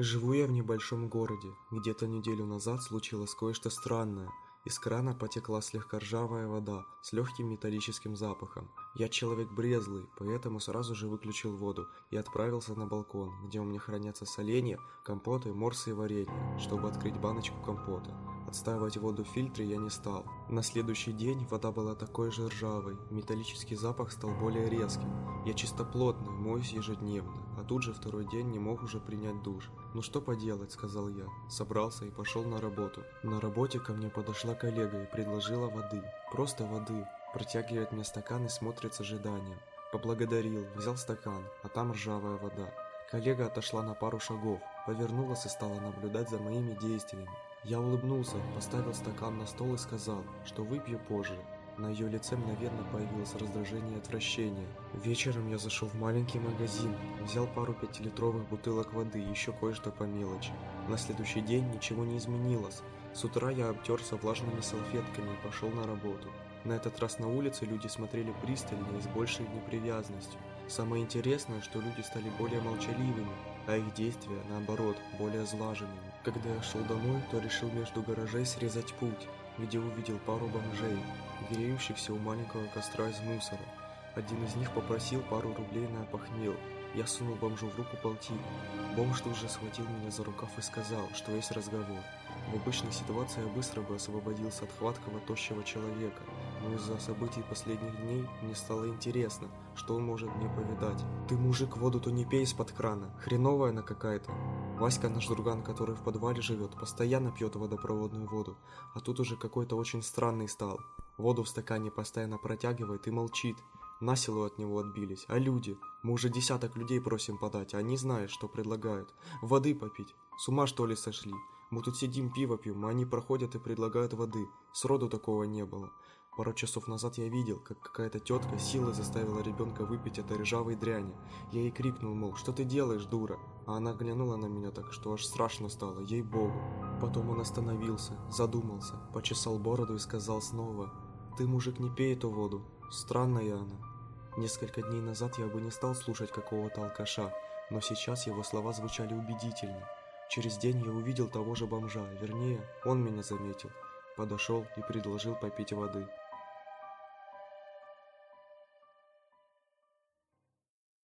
Живу я в небольшом городе. Где-то неделю назад случилось кое-что странное. Из крана потекла слегка ржавая вода с легким металлическим запахом. Я человек брезлый, поэтому сразу же выключил воду и отправился на балкон, где у меня хранятся соленья, компоты, морсы и варенье, чтобы открыть баночку компота. Отстаивать воду в фильтре я не стал. На следующий день вода была такой же ржавой, металлический запах стал более резким. Я чистоплотный, моюсь ежедневно, а тут же второй день не мог уже принять душ. «Ну что поделать», — сказал я. Собрался и пошел на работу. На работе ко мне подошла коллега и предложила воды. Просто воды. Протягивает мне стакан и смотрит с ожиданием. Поблагодарил, взял стакан, а там ржавая вода. Коллега отошла на пару шагов, повернулась и стала наблюдать за моими действиями. Я улыбнулся, поставил стакан на стол и сказал, что выпью позже. На ее лице мгновенно появилось раздражение и отвращение. Вечером я зашел в маленький магазин, взял пару пятилитровых бутылок воды и еще кое-что по мелочи. На следующий день ничего не изменилось. С утра я обтерся влажными салфетками и пошел на работу. На этот раз на улице люди смотрели пристально и с большей непривязанностью. Самое интересное, что люди стали более молчаливыми, а их действия, наоборот, более сглаженными. Когда я шел домой, то решил между гаражей срезать путь, где увидел пару бомжей, греющихся у маленького костра из мусора. Один из них попросил пару рублей на похмел. Я сунул бомжу в руку полтину. Бомж тут же схватил меня за рукав и сказал, что есть разговор. В обычной ситуации я быстро бы освободился от хваткого тощего человека, но из-за событий последних дней мне стало интересно, что он может мне повидать. «Ты, мужик, воду-то не пей из-под крана, хреновая она какая-то». Васька, наш друган, который в подвале живет, постоянно пьет водопроводную воду, а тут уже какой-то очень странный стал. Воду в стакане постоянно протягивает и молчит. На силу от него отбились. А люди? Мы уже десяток людей просим подать, а они знают, что предлагают. Воды попить. С ума что ли сошли? Мы тут сидим, пиво пьем, а они проходят и предлагают воды. Сроду такого не было. Пару часов назад я видел, как какая-то тетка силой заставила ребенка выпить этой ржавой дряни. Я ей крикнул, мол, что ты делаешь, дура? А она глянула на меня так, что аж страшно стало, ей-богу. Потом он остановился, задумался, почесал бороду и сказал снова, «Ты, мужик, не пей эту воду. Странная она». Несколько дней назад я бы не стал слушать какого-то алкаша, но сейчас его слова звучали убедительно. Через день я увидел того же бомжа, вернее, он меня заметил. Подошел и предложил попить воды.